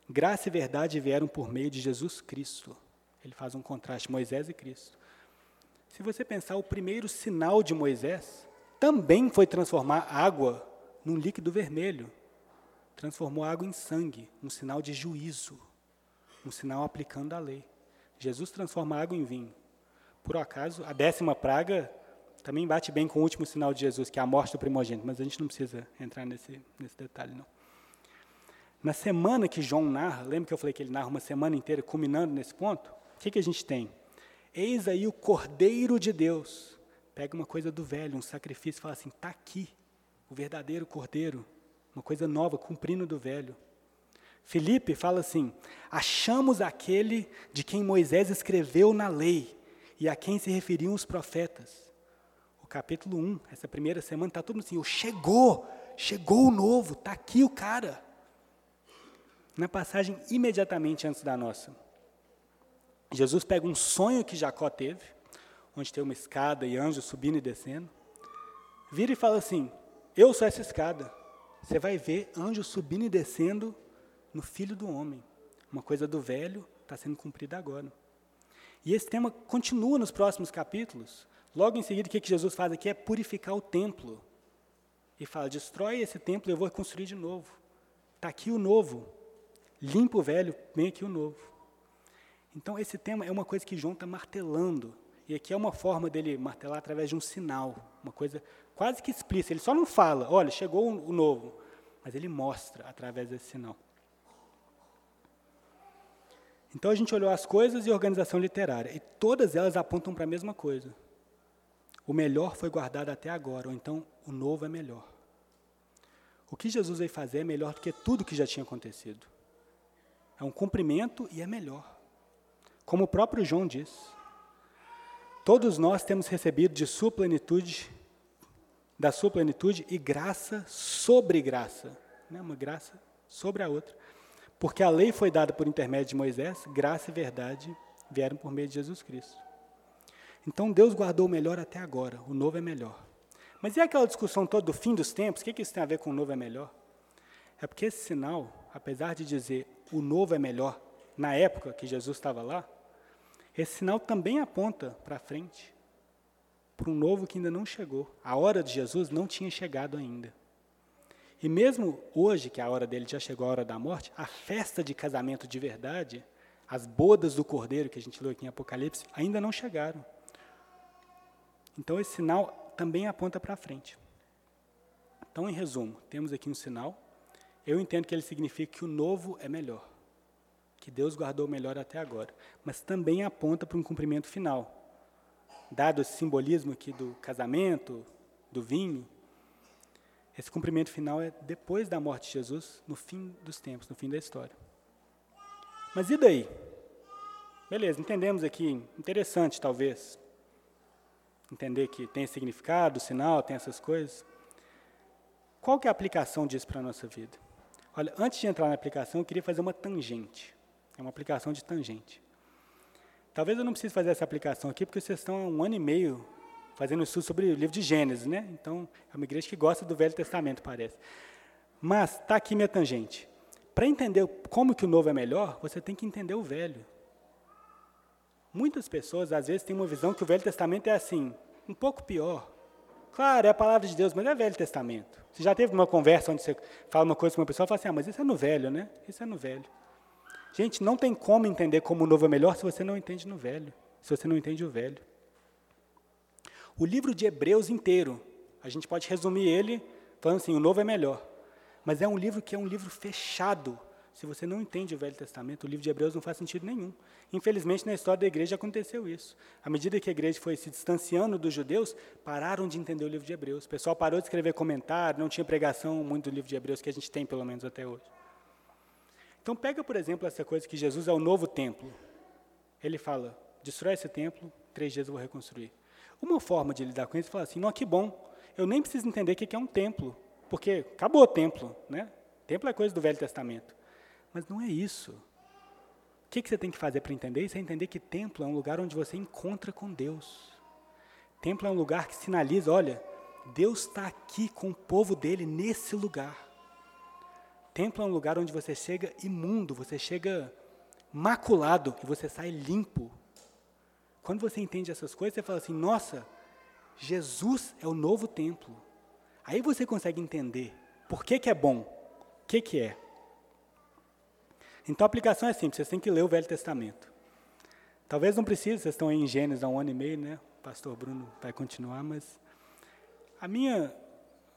Graça e verdade vieram por meio de Jesus Cristo. Ele faz um contraste, Moisés e Cristo. Se você pensar, o primeiro sinal de Moisés também foi transformar água num líquido vermelho. Transformou água em sangue, um sinal de juízo, um sinal aplicando a lei. Jesus transforma água em vinho. Por acaso, a décima praga também bate bem com o último sinal de Jesus, que é a morte do primogênito, mas a gente não precisa entrar nesse, nesse detalhe, não. Na semana que João narra, lembra que eu falei que ele narra uma semana inteira, culminando nesse ponto? que, que a gente tem? Eis aí o Cordeiro de Deus. Pega uma coisa do velho, um sacrifício, e fala assim: está aqui, o verdadeiro Cordeiro, uma coisa nova, cumprindo do velho. Felipe fala assim: achamos aquele de quem Moisés escreveu na lei e a quem se referiam os profetas. O capítulo 1, essa primeira semana, está todo assim: chegou, chegou o novo, está aqui o cara. Na passagem imediatamente antes da nossa, Jesus pega um sonho que Jacó teve, onde tem uma escada e anjos subindo e descendo, vira e fala assim: Eu sou essa escada. Você vai ver anjos subindo e descendo no filho do homem. Uma coisa do velho está sendo cumprida agora. E esse tema continua nos próximos capítulos. Logo em seguida, o que Jesus faz aqui é purificar o templo. E fala: destrói esse templo e eu vou construir de novo. Está aqui o novo. Limpa o velho, vem aqui o novo. Então, esse tema é uma coisa que João está martelando. E aqui é uma forma dele martelar através de um sinal, uma coisa quase que explícita. Ele só não fala, olha, chegou o novo. mas ele mostra através desse sinal. Então a gente olhou as coisas e a organização literária, e todas elas apontam para a mesma coisa. O melhor foi guardado até agora, ou então o novo é melhor. O que Jesus veio fazer é melhor do que tudo que já tinha acontecido. É um cumprimento e é melhor. Como o próprio João diz. Todos nós temos recebido de sua plenitude, da sua plenitude e graça sobre graça. Né? Uma graça sobre a outra. Porque a lei foi dada por intermédio de Moisés, graça e verdade vieram por meio de Jesus Cristo. Então Deus guardou o melhor até agora, o novo é melhor. Mas e aquela discussão toda do fim dos tempos? O que, que isso tem a ver com o novo é melhor? É porque esse sinal, apesar de dizer o novo é melhor, na época que Jesus estava lá, esse sinal também aponta para frente, para um novo que ainda não chegou. A hora de Jesus não tinha chegado ainda. E mesmo hoje, que a hora dele já chegou a hora da morte, a festa de casamento de verdade, as bodas do cordeiro que a gente leu aqui em Apocalipse, ainda não chegaram. Então esse sinal também aponta para frente. Então, em resumo, temos aqui um sinal. Eu entendo que ele significa que o novo é melhor, que Deus guardou melhor até agora, mas também aponta para um cumprimento final. Dado esse simbolismo aqui do casamento, do vinho, esse cumprimento final é depois da morte de Jesus, no fim dos tempos, no fim da história. Mas e daí? Beleza, entendemos aqui, interessante talvez, entender que tem significado, sinal, tem essas coisas. Qual que é a aplicação disso para a nossa vida? Olha, antes de entrar na aplicação, eu queria fazer uma tangente. É uma aplicação de tangente. Talvez eu não precise fazer essa aplicação aqui, porque vocês estão há um ano e meio fazendo estudo sobre o livro de Gênesis, né? Então, é uma igreja que gosta do Velho Testamento, parece. Mas está aqui minha tangente. Para entender como que o novo é melhor, você tem que entender o velho. Muitas pessoas, às vezes, têm uma visão que o Velho Testamento é assim, um pouco pior. Claro, é a palavra de Deus, mas é Velho Testamento. Você já teve uma conversa onde você fala uma coisa com uma pessoa e fala assim, ah, mas isso é no velho, né? Isso é no velho. Gente, não tem como entender como o novo é melhor se você não entende no velho, se você não entende o velho. O livro de Hebreus inteiro, a gente pode resumir ele falando assim: o novo é melhor. Mas é um livro que é um livro fechado. Se você não entende o Velho Testamento, o livro de Hebreus não faz sentido nenhum. Infelizmente, na história da igreja aconteceu isso. À medida que a igreja foi se distanciando dos judeus, pararam de entender o livro de Hebreus. O pessoal parou de escrever comentário, não tinha pregação muito do livro de Hebreus, que a gente tem, pelo menos, até hoje. Então, pega, por exemplo, essa coisa que Jesus é o novo templo. Ele fala: destrói esse templo, três dias eu vou reconstruir. Uma forma de lidar com isso é falar assim: não, que bom, eu nem preciso entender o que é um templo, porque acabou o templo, né? Templo é coisa do Velho Testamento. Mas não é isso. O que, que você tem que fazer para entender isso? É entender que templo é um lugar onde você encontra com Deus. Templo é um lugar que sinaliza: olha, Deus está aqui com o povo dele nesse lugar. Templo é um lugar onde você chega imundo, você chega maculado e você sai limpo quando você entende essas coisas, você fala assim: nossa, Jesus é o novo templo. Aí você consegue entender por que, que é bom, o que, que é. Então a aplicação é simples, vocês têm que ler o Velho Testamento. Talvez não precise, vocês estão aí em Gênesis há um ano e meio, né? O pastor Bruno vai continuar, mas a minha,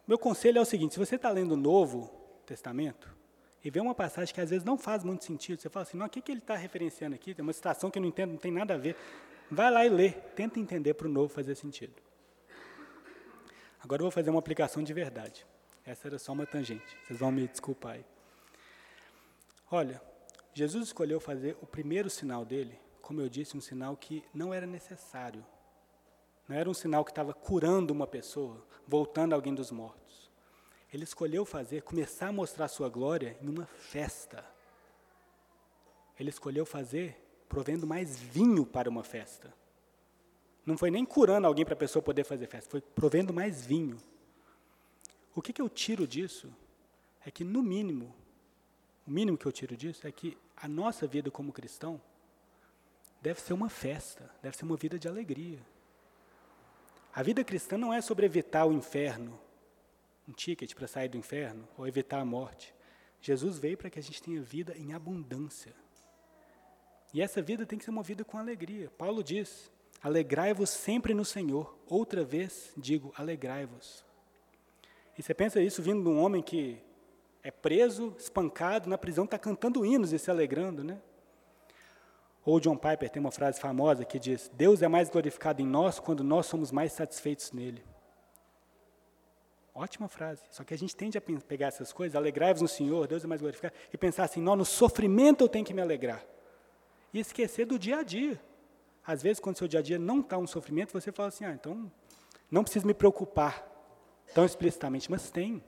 meu conselho é o seguinte: se você está lendo o Novo Testamento e vê uma passagem que às vezes não faz muito sentido, você fala assim, não, o que, que ele está referenciando aqui? Tem uma citação que eu não entendo, não tem nada a ver. Vai lá e lê, tenta entender para o novo fazer sentido. Agora eu vou fazer uma aplicação de verdade. Essa era só uma tangente, vocês vão me desculpar aí. Olha, Jesus escolheu fazer o primeiro sinal dele, como eu disse, um sinal que não era necessário. Não era um sinal que estava curando uma pessoa, voltando alguém dos mortos. Ele escolheu fazer, começar a mostrar sua glória em uma festa. Ele escolheu fazer provendo mais vinho para uma festa. Não foi nem curando alguém para a pessoa poder fazer festa, foi provendo mais vinho. O que, que eu tiro disso é que, no mínimo, o mínimo que eu tiro disso é que a nossa vida como cristão deve ser uma festa, deve ser uma vida de alegria. A vida cristã não é sobre evitar o inferno, um ticket para sair do inferno, ou evitar a morte. Jesus veio para que a gente tenha vida em abundância. E essa vida tem que ser uma vida com alegria. Paulo diz: alegrai-vos sempre no Senhor. Outra vez digo, alegrai-vos. E você pensa isso vindo de um homem que é preso, espancado, na prisão, está cantando hinos e se alegrando, né? Ou John Piper tem uma frase famosa que diz: Deus é mais glorificado em nós quando nós somos mais satisfeitos nele. Ótima frase. Só que a gente tende a pegar essas coisas, alegrai-vos no Senhor, Deus é mais glorificado, e pensar assim: não, no sofrimento eu tenho que me alegrar. E esquecer do dia a dia. Às vezes, quando o seu dia a dia não está um sofrimento, você fala assim: ah, então não preciso me preocupar tão explicitamente, mas tem.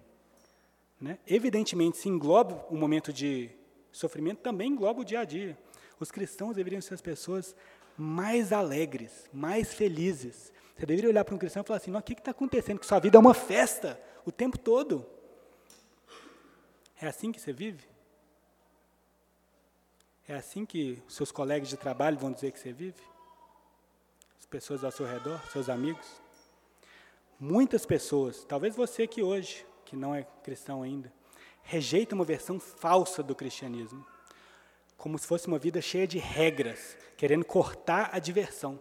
Né? Evidentemente, se engloba o momento de sofrimento, também engloba o dia a dia. Os cristãos deveriam ser as pessoas mais alegres, mais felizes. Você deveria olhar para um cristão e falar assim: o que está acontecendo? Que sua vida é uma festa o tempo todo. É assim que você vive? É assim que seus colegas de trabalho vão dizer que você vive? As pessoas ao seu redor, seus amigos? Muitas pessoas, talvez você que hoje, que não é cristão ainda, rejeita uma versão falsa do cristianismo como se fosse uma vida cheia de regras, querendo cortar a diversão.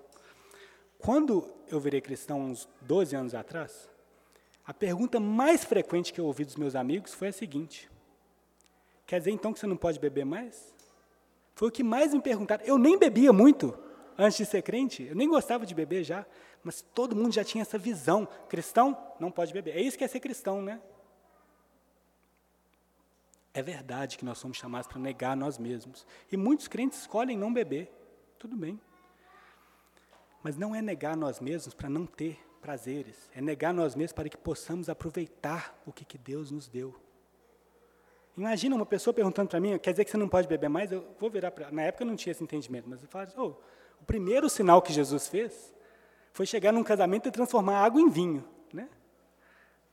Quando eu virei cristão, uns 12 anos atrás, a pergunta mais frequente que eu ouvi dos meus amigos foi a seguinte: Quer dizer então que você não pode beber mais? Foi o que mais me perguntaram. Eu nem bebia muito antes de ser crente, eu nem gostava de beber já, mas todo mundo já tinha essa visão: cristão não pode beber. É isso que é ser cristão, né? É verdade que nós somos chamados para negar nós mesmos. E muitos crentes escolhem não beber. Tudo bem. Mas não é negar nós mesmos para não ter prazeres. É negar nós mesmos para que possamos aproveitar o que, que Deus nos deu. Imagina uma pessoa perguntando para mim, quer dizer que você não pode beber mais? Eu vou virar para. Na época eu não tinha esse entendimento, mas eu falo, oh, o primeiro sinal que Jesus fez foi chegar num casamento e transformar água em vinho. Né?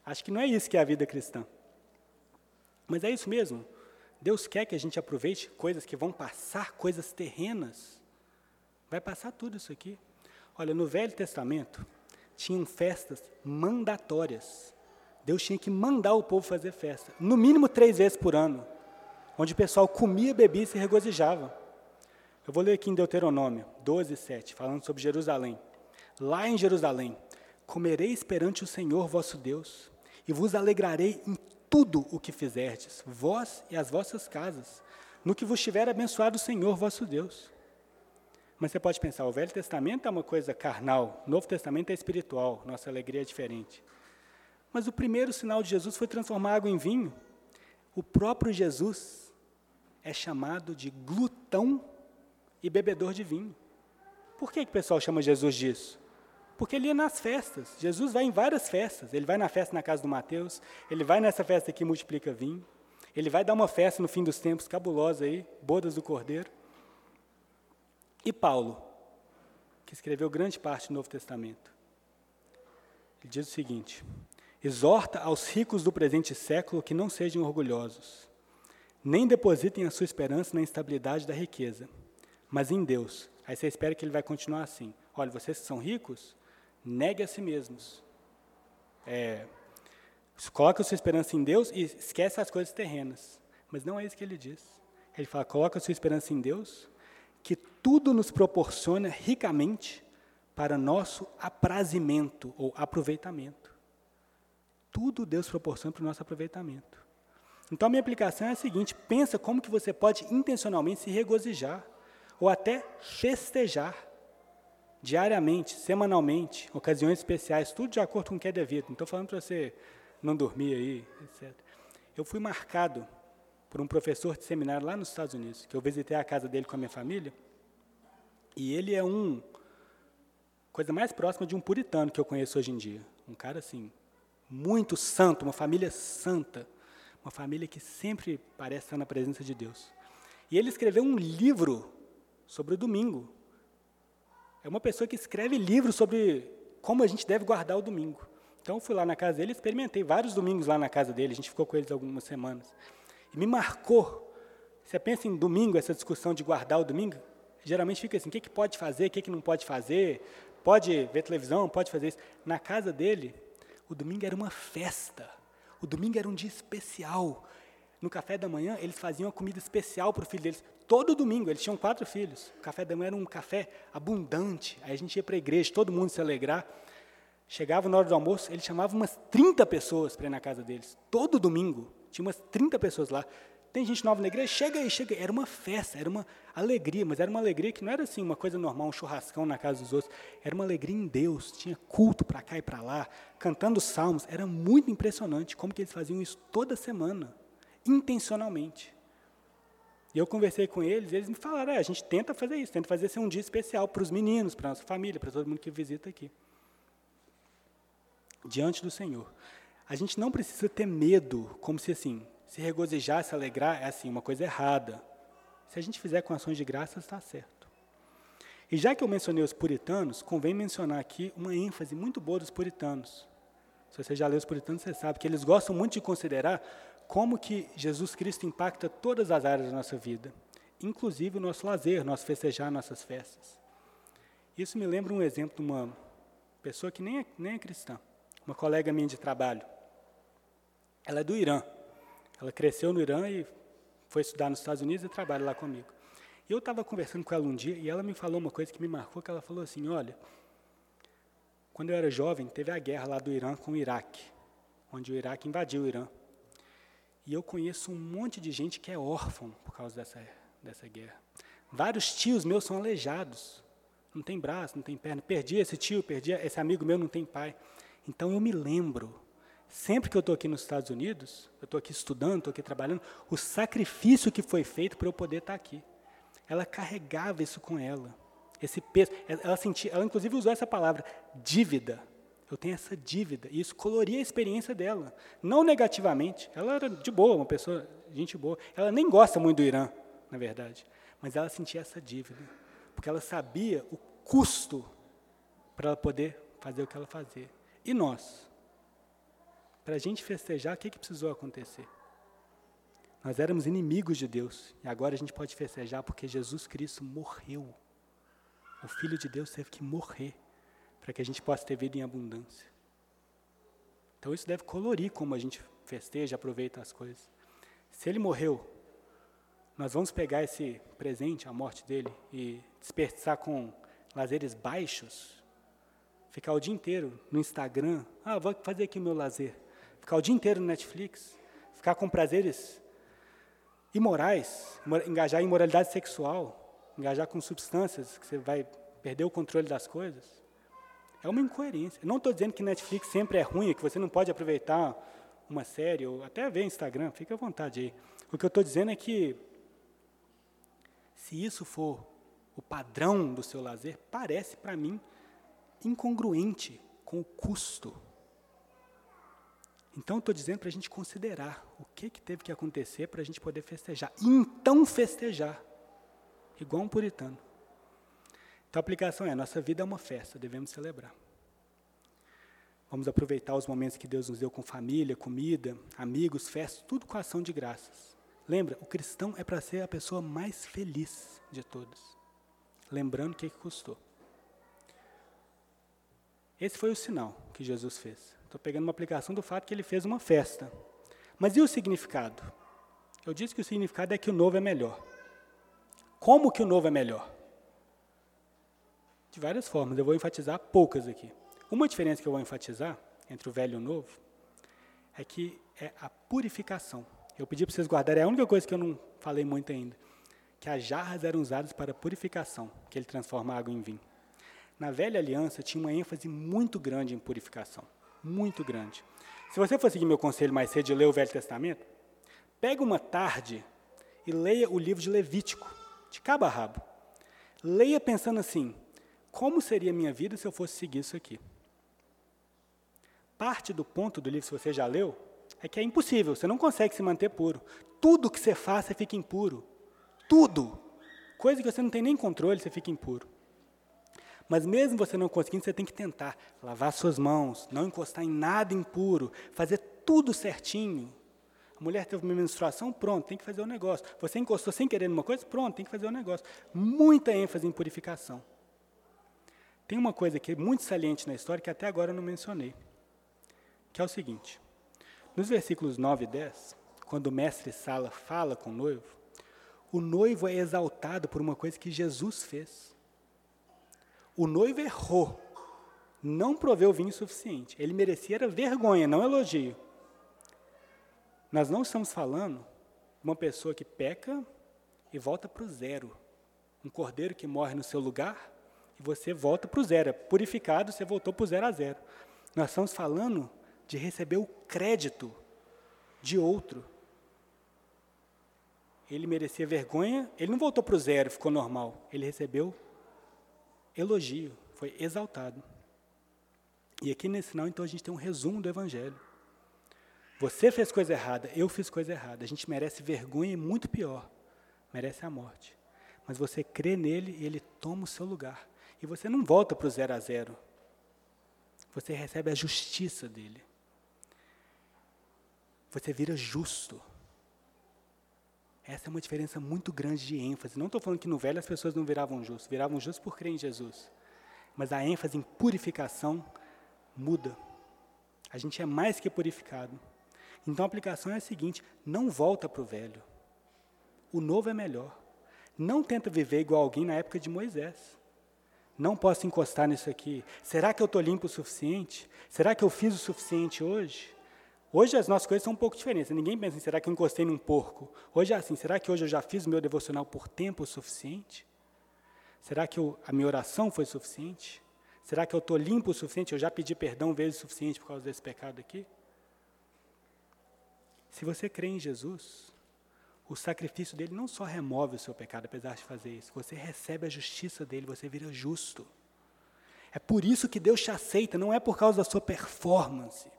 Acho que não é isso que é a vida cristã. Mas é isso mesmo. Deus quer que a gente aproveite coisas que vão passar, coisas terrenas. Vai passar tudo isso aqui. Olha, no Velho Testamento, tinham festas mandatórias. Deus tinha que mandar o povo fazer festa, no mínimo três vezes por ano, onde o pessoal comia, bebia e se regozijava. Eu vou ler aqui em Deuteronômio 12, 7, falando sobre Jerusalém. Lá em Jerusalém, comereis perante o Senhor vosso Deus, e vos alegrarei em tudo o que fizerdes, vós e as vossas casas, no que vos tiver abençoado o Senhor vosso Deus. Mas você pode pensar, o Velho Testamento é uma coisa carnal, o Novo Testamento é espiritual, nossa alegria é diferente. Mas o primeiro sinal de Jesus foi transformar água em vinho. O próprio Jesus é chamado de glutão e bebedor de vinho. Por que, que o pessoal chama Jesus disso? Porque ele ia nas festas. Jesus vai em várias festas. Ele vai na festa na casa do Mateus, ele vai nessa festa que multiplica vinho, ele vai dar uma festa no fim dos tempos cabulosa aí, bodas do Cordeiro. E Paulo, que escreveu grande parte do Novo Testamento, ele diz o seguinte: exorta aos ricos do presente século que não sejam orgulhosos, nem depositem a sua esperança na instabilidade da riqueza, mas em Deus. Aí você espera que ele vai continuar assim: olha, vocês que são ricos, negue a si mesmos. É, coloca a sua esperança em Deus e esquece as coisas terrenas. Mas não é isso que ele diz. Ele fala: coloca a sua esperança em Deus, tudo nos proporciona ricamente para nosso aprazimento ou aproveitamento. Tudo Deus proporciona para o nosso aproveitamento. Então a minha aplicação é a seguinte: pensa como que você pode intencionalmente se regozijar ou até festejar diariamente, semanalmente, ocasiões especiais, tudo de acordo com o que é devido. Não estou falando para você não dormir aí, etc. Eu fui marcado por um professor de seminário lá nos Estados Unidos, que eu visitei a casa dele com a minha família, e ele é um coisa mais próxima de um puritano que eu conheço hoje em dia, um cara assim muito santo, uma família santa, uma família que sempre parece estar na presença de Deus. E ele escreveu um livro sobre o domingo, é uma pessoa que escreve livros sobre como a gente deve guardar o domingo. Então, eu fui lá na casa dele, experimentei vários domingos lá na casa dele, a gente ficou com eles algumas semanas. E me marcou. Você pensa em domingo, essa discussão de guardar o domingo? Geralmente fica assim: o que, que pode fazer, o que, que não pode fazer? Pode ver televisão, pode fazer isso. Na casa dele, o domingo era uma festa. O domingo era um dia especial. No café da manhã, eles faziam uma comida especial para o filho deles. Todo domingo, eles tinham quatro filhos. O café da manhã era um café abundante. Aí a gente ia para a igreja, todo mundo se alegrar. Chegava na hora do almoço, ele chamava umas 30 pessoas para ir na casa deles. Todo domingo. tinha umas 30 pessoas lá. Tem gente nova na igreja? Chega aí, chega. Era uma festa, era uma alegria, mas era uma alegria que não era assim uma coisa normal, um churrascão na casa dos outros. Era uma alegria em Deus. Tinha culto para cá e para lá, cantando salmos. Era muito impressionante como que eles faziam isso toda semana, intencionalmente. E eu conversei com eles, e eles me falaram: é, a gente tenta fazer isso, tenta fazer ser um dia especial para os meninos, para nossa família, para todo mundo que visita aqui. Diante do Senhor. A gente não precisa ter medo, como se assim, se regozijar, se alegrar, é assim, uma coisa errada. Se a gente fizer com ações de graças, está certo. E já que eu mencionei os puritanos, convém mencionar aqui uma ênfase muito boa dos puritanos. Se você já leu os puritanos, você sabe que eles gostam muito de considerar como que Jesus Cristo impacta todas as áreas da nossa vida, inclusive o nosso lazer, nosso festejar nossas festas. Isso me lembra um exemplo de uma pessoa que nem é, nem é cristã, uma colega minha de trabalho. Ela é do Irã. Ela cresceu no Irã e foi estudar nos Estados Unidos e trabalha lá comigo. E eu estava conversando com ela um dia e ela me falou uma coisa que me marcou, que ela falou assim, olha, quando eu era jovem, teve a guerra lá do Irã com o Iraque, onde o Iraque invadiu o Irã. E eu conheço um monte de gente que é órfão por causa dessa, dessa guerra. Vários tios meus são aleijados. Não tem braço, não tem perna. Perdi esse tio, perdi esse amigo meu, não tem pai. Então eu me lembro Sempre que eu estou aqui nos Estados Unidos, eu estou aqui estudando, estou aqui trabalhando, o sacrifício que foi feito para eu poder estar tá aqui. Ela carregava isso com ela, esse peso. Ela sentia, ela inclusive usou essa palavra, dívida. Eu tenho essa dívida. E isso coloria a experiência dela. Não negativamente. Ela era de boa, uma pessoa, gente boa. Ela nem gosta muito do Irã, na verdade. Mas ela sentia essa dívida. Porque ela sabia o custo para ela poder fazer o que ela fazia. E nós? Para a gente festejar, o que, que precisou acontecer? Nós éramos inimigos de Deus e agora a gente pode festejar porque Jesus Cristo morreu. O Filho de Deus teve que morrer para que a gente possa ter vida em abundância. Então isso deve colorir como a gente festeja, aproveita as coisas. Se ele morreu, nós vamos pegar esse presente, a morte dele, e desperdiçar com lazeres baixos, ficar o dia inteiro no Instagram, ah, vou fazer aqui o meu lazer ficar o dia inteiro no Netflix, ficar com prazeres imorais, engajar em moralidade sexual, engajar com substâncias que você vai perder o controle das coisas. É uma incoerência. Não estou dizendo que Netflix sempre é ruim, que você não pode aproveitar uma série, ou até ver Instagram, fique à vontade aí. O que eu estou dizendo é que, se isso for o padrão do seu lazer, parece para mim incongruente com o custo então, estou dizendo para a gente considerar o que, que teve que acontecer para a gente poder festejar. Então festejar, igual um puritano. Então, a aplicação é: nossa vida é uma festa, devemos celebrar. Vamos aproveitar os momentos que Deus nos deu com família, comida, amigos, festas, tudo com ação de graças. Lembra, o cristão é para ser a pessoa mais feliz de todos. Lembrando o que, que custou. Esse foi o sinal que Jesus fez. Estou pegando uma aplicação do fato que ele fez uma festa. Mas e o significado? Eu disse que o significado é que o novo é melhor. Como que o novo é melhor? De várias formas, eu vou enfatizar poucas aqui. Uma diferença que eu vou enfatizar entre o velho e o novo é que é a purificação. Eu pedi para vocês guardarem, é a única coisa que eu não falei muito ainda, que as jarras eram usadas para purificação, que ele transforma a água em vinho. Na velha aliança tinha uma ênfase muito grande em purificação muito grande. Se você for seguir meu conselho mais cedo de ler o Velho Testamento, pega uma tarde e leia o livro de Levítico, de cabo a rabo. Leia pensando assim: como seria a minha vida se eu fosse seguir isso aqui? Parte do ponto do livro, se você já leu, é que é impossível, você não consegue se manter puro. Tudo que você faz, você fica impuro. Tudo. Coisa que você não tem nem controle, você fica impuro. Mas mesmo você não conseguindo, você tem que tentar lavar suas mãos, não encostar em nada impuro, fazer tudo certinho. A mulher teve uma menstruação, pronto, tem que fazer o negócio. Você encostou sem querer numa coisa, pronto, tem que fazer o negócio. Muita ênfase em purificação. Tem uma coisa que é muito saliente na história que até agora eu não mencionei, que é o seguinte. Nos versículos 9 e 10, quando o mestre Sala fala com o noivo, o noivo é exaltado por uma coisa que Jesus fez. O noivo errou, não proveu vinho suficiente. Ele merecia vergonha, não elogio. Nós não estamos falando de uma pessoa que peca e volta para o zero. Um cordeiro que morre no seu lugar e você volta para o zero. É purificado, você voltou para o zero a zero. Nós estamos falando de receber o crédito de outro. Ele merecia vergonha, ele não voltou para o zero, ficou normal. Ele recebeu elogio, foi exaltado. E aqui nesse final, então, a gente tem um resumo do Evangelho. Você fez coisa errada, eu fiz coisa errada. A gente merece vergonha e muito pior, merece a morte. Mas você crê nele e ele toma o seu lugar. E você não volta para o zero a zero. Você recebe a justiça dele. Você vira justo. Essa é uma diferença muito grande de ênfase. Não estou falando que no velho as pessoas não viravam justos, viravam justos por crer em Jesus. Mas a ênfase em purificação muda. A gente é mais que purificado. Então a aplicação é a seguinte: não volta para o velho. O novo é melhor. Não tenta viver igual alguém na época de Moisés. Não posso encostar nisso aqui. Será que eu estou limpo o suficiente? Será que eu fiz o suficiente hoje? Hoje as nossas coisas são um pouco diferentes. Ninguém pensa assim, será que eu encostei num porco? Hoje é assim, será que hoje eu já fiz o meu devocional por tempo suficiente? Será que eu, a minha oração foi suficiente? Será que eu estou limpo o suficiente? Eu já pedi perdão vezes o suficiente por causa desse pecado aqui? Se você crê em Jesus, o sacrifício dele não só remove o seu pecado, apesar de fazer isso, você recebe a justiça dele, você vira justo. É por isso que Deus te aceita, não é por causa da sua performance.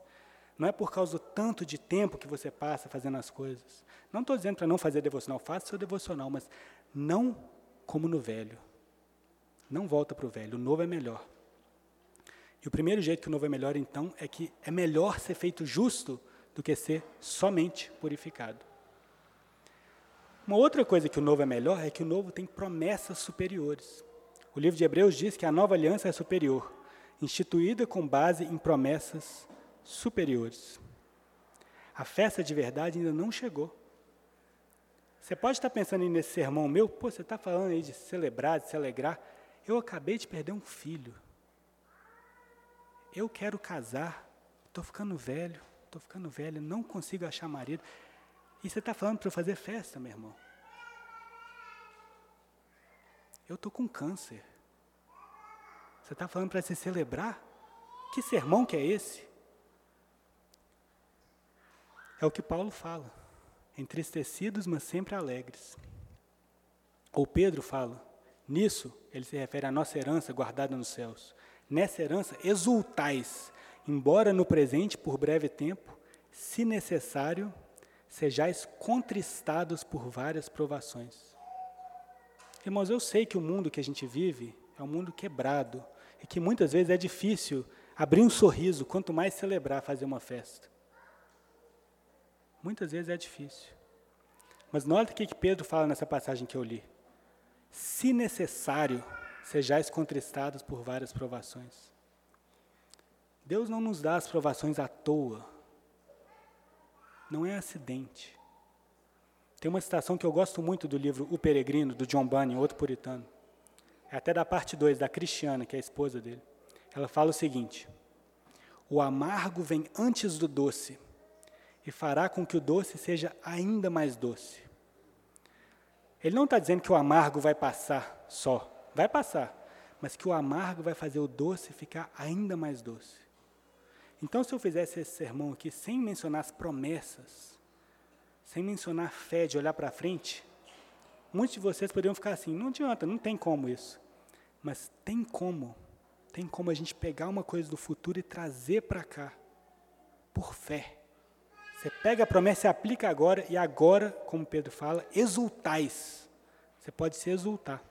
Não é por causa do tanto de tempo que você passa fazendo as coisas. Não estou dizendo para não fazer devocional, faça seu devocional, mas não como no velho. Não volta para o velho, o novo é melhor. E o primeiro jeito que o novo é melhor, então, é que é melhor ser feito justo do que ser somente purificado. Uma outra coisa que o novo é melhor é que o novo tem promessas superiores. O livro de Hebreus diz que a nova aliança é superior, instituída com base em promessas superiores. A festa de verdade ainda não chegou. Você pode estar pensando nesse sermão meu, pô, você está falando aí de celebrar, de se alegrar. Eu acabei de perder um filho. Eu quero casar, estou ficando velho, estou ficando velho, não consigo achar marido. E você está falando para eu fazer festa, meu irmão? Eu estou com câncer. Você está falando para se celebrar? Que sermão que é esse? É o que Paulo fala. Entristecidos, mas sempre alegres. Ou Pedro fala, nisso ele se refere à nossa herança guardada nos céus. Nessa herança exultais, embora no presente por breve tempo, se necessário, sejais contristados por várias provações. Irmãos, eu sei que o mundo que a gente vive é um mundo quebrado e que muitas vezes é difícil abrir um sorriso, quanto mais celebrar, fazer uma festa. Muitas vezes é difícil. Mas nota o que Pedro fala nessa passagem que eu li. Se necessário, sejais contristados por várias provações. Deus não nos dá as provações à toa. Não é acidente. Tem uma citação que eu gosto muito do livro O Peregrino, do John Bunyan, outro puritano. É até da parte 2, da Cristiana, que é a esposa dele. Ela fala o seguinte: O amargo vem antes do doce, e fará com que o doce seja ainda mais doce. Ele não está dizendo que o amargo vai passar só, vai passar, mas que o amargo vai fazer o doce ficar ainda mais doce. Então, se eu fizesse esse sermão aqui sem mencionar as promessas, sem mencionar a fé de olhar para frente, muitos de vocês poderiam ficar assim: não adianta, não tem como isso. Mas tem como, tem como a gente pegar uma coisa do futuro e trazer para cá, por fé. Você pega a promessa e aplica agora, e agora, como Pedro fala, exultais. Você pode se exultar.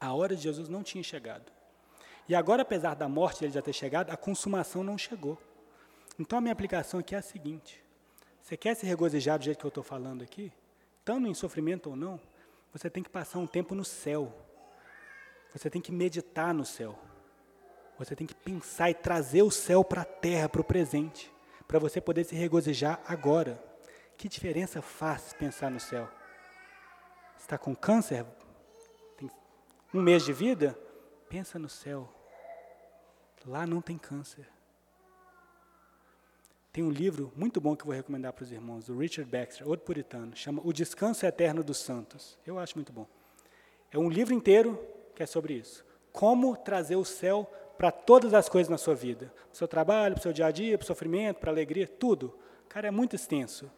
A hora de Jesus não tinha chegado. E agora, apesar da morte dele já ter chegado, a consumação não chegou. Então a minha aplicação aqui é a seguinte: você quer se regozijar do jeito que eu estou falando aqui? Estando em sofrimento ou não, você tem que passar um tempo no céu. Você tem que meditar no céu. Você tem que pensar e trazer o céu para a terra, para o presente para você poder se regozijar agora. Que diferença faz pensar no céu? Está com câncer? Tem um mês de vida? Pensa no céu. Lá não tem câncer. Tem um livro muito bom que eu vou recomendar para os irmãos, do Richard Baxter, outro puritano, chama O Descanso Eterno dos Santos. Eu acho muito bom. É um livro inteiro que é sobre isso. Como trazer o céu para todas as coisas na sua vida. Para o seu trabalho, para o seu dia a dia, para o sofrimento, para a alegria, tudo. Cara, é muito extenso.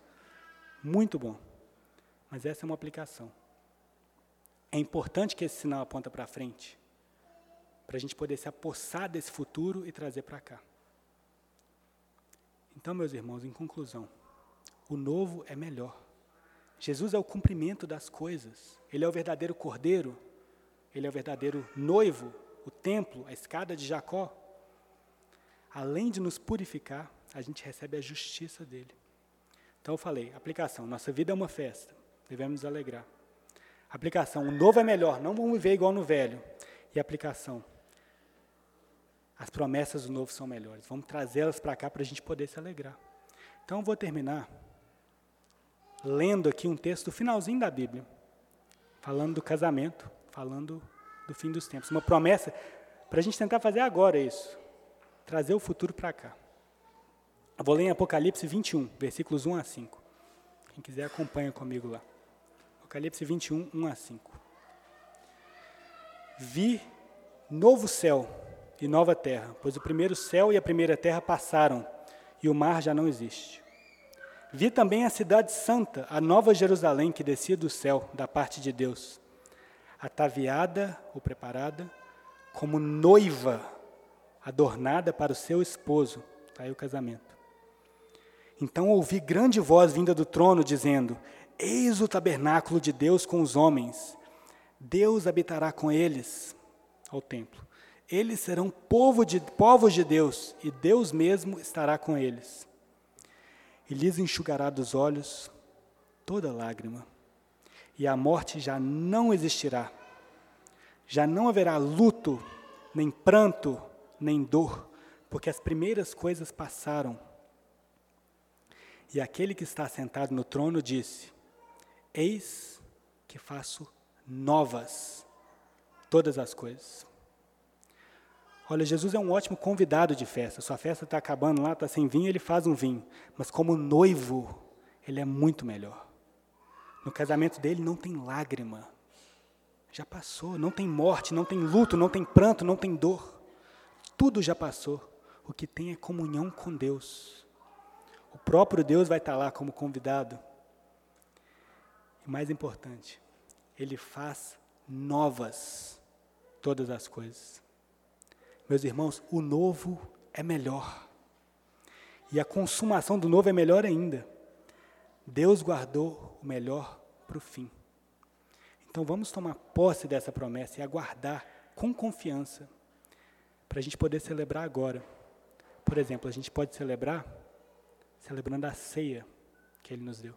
Muito bom. Mas essa é uma aplicação. É importante que esse sinal aponta para frente, para a gente poder se apossar desse futuro e trazer para cá. Então, meus irmãos, em conclusão, o novo é melhor. Jesus é o cumprimento das coisas. Ele é o verdadeiro cordeiro. Ele é o verdadeiro noivo, o templo, a escada de Jacó. Além de nos purificar, a gente recebe a justiça dele. Então eu falei, aplicação, nossa vida é uma festa, devemos nos alegrar. Aplicação, o novo é melhor, não vamos viver igual no velho. E aplicação, as promessas do novo são melhores. Vamos trazê-las para cá para a gente poder se alegrar. Então eu vou terminar lendo aqui um texto finalzinho da Bíblia, falando do casamento, falando do fim dos tempos. Uma promessa para a gente tentar fazer agora isso, trazer o futuro para cá. Eu vou ler em Apocalipse 21, versículos 1 a 5. Quem quiser acompanha comigo lá. Apocalipse 21, 1 a 5. Vi novo céu e nova terra, pois o primeiro céu e a primeira terra passaram, e o mar já não existe. Vi também a cidade santa, a nova Jerusalém que descia do céu, da parte de Deus, ataviada ou preparada como noiva, adornada para o seu esposo. Está aí o casamento. Então ouvi grande voz vinda do trono, dizendo: Eis o tabernáculo de Deus com os homens. Deus habitará com eles ao templo. Eles serão povo de, povos de Deus, e Deus mesmo estará com eles e lhes enxugará dos olhos toda lágrima, e a morte já não existirá. Já não haverá luto, nem pranto, nem dor, porque as primeiras coisas passaram. E aquele que está sentado no trono disse: Eis que faço novas todas as coisas. Olha, Jesus é um ótimo convidado de festa. Sua festa está acabando lá, está sem vinho, ele faz um vinho. Mas como noivo, ele é muito melhor. No casamento dele não tem lágrima. Já passou. Não tem morte, não tem luto, não tem pranto, não tem dor. Tudo já passou. O que tem é comunhão com Deus. O próprio Deus vai estar lá como convidado. E mais importante, ele faz novas todas as coisas. Meus irmãos, o novo é melhor. E a consumação do novo é melhor ainda. Deus guardou o melhor para o fim. Então vamos tomar posse dessa promessa e aguardar com confiança para a gente poder celebrar agora. Por exemplo, a gente pode celebrar celebrando a ceia que Ele nos deu.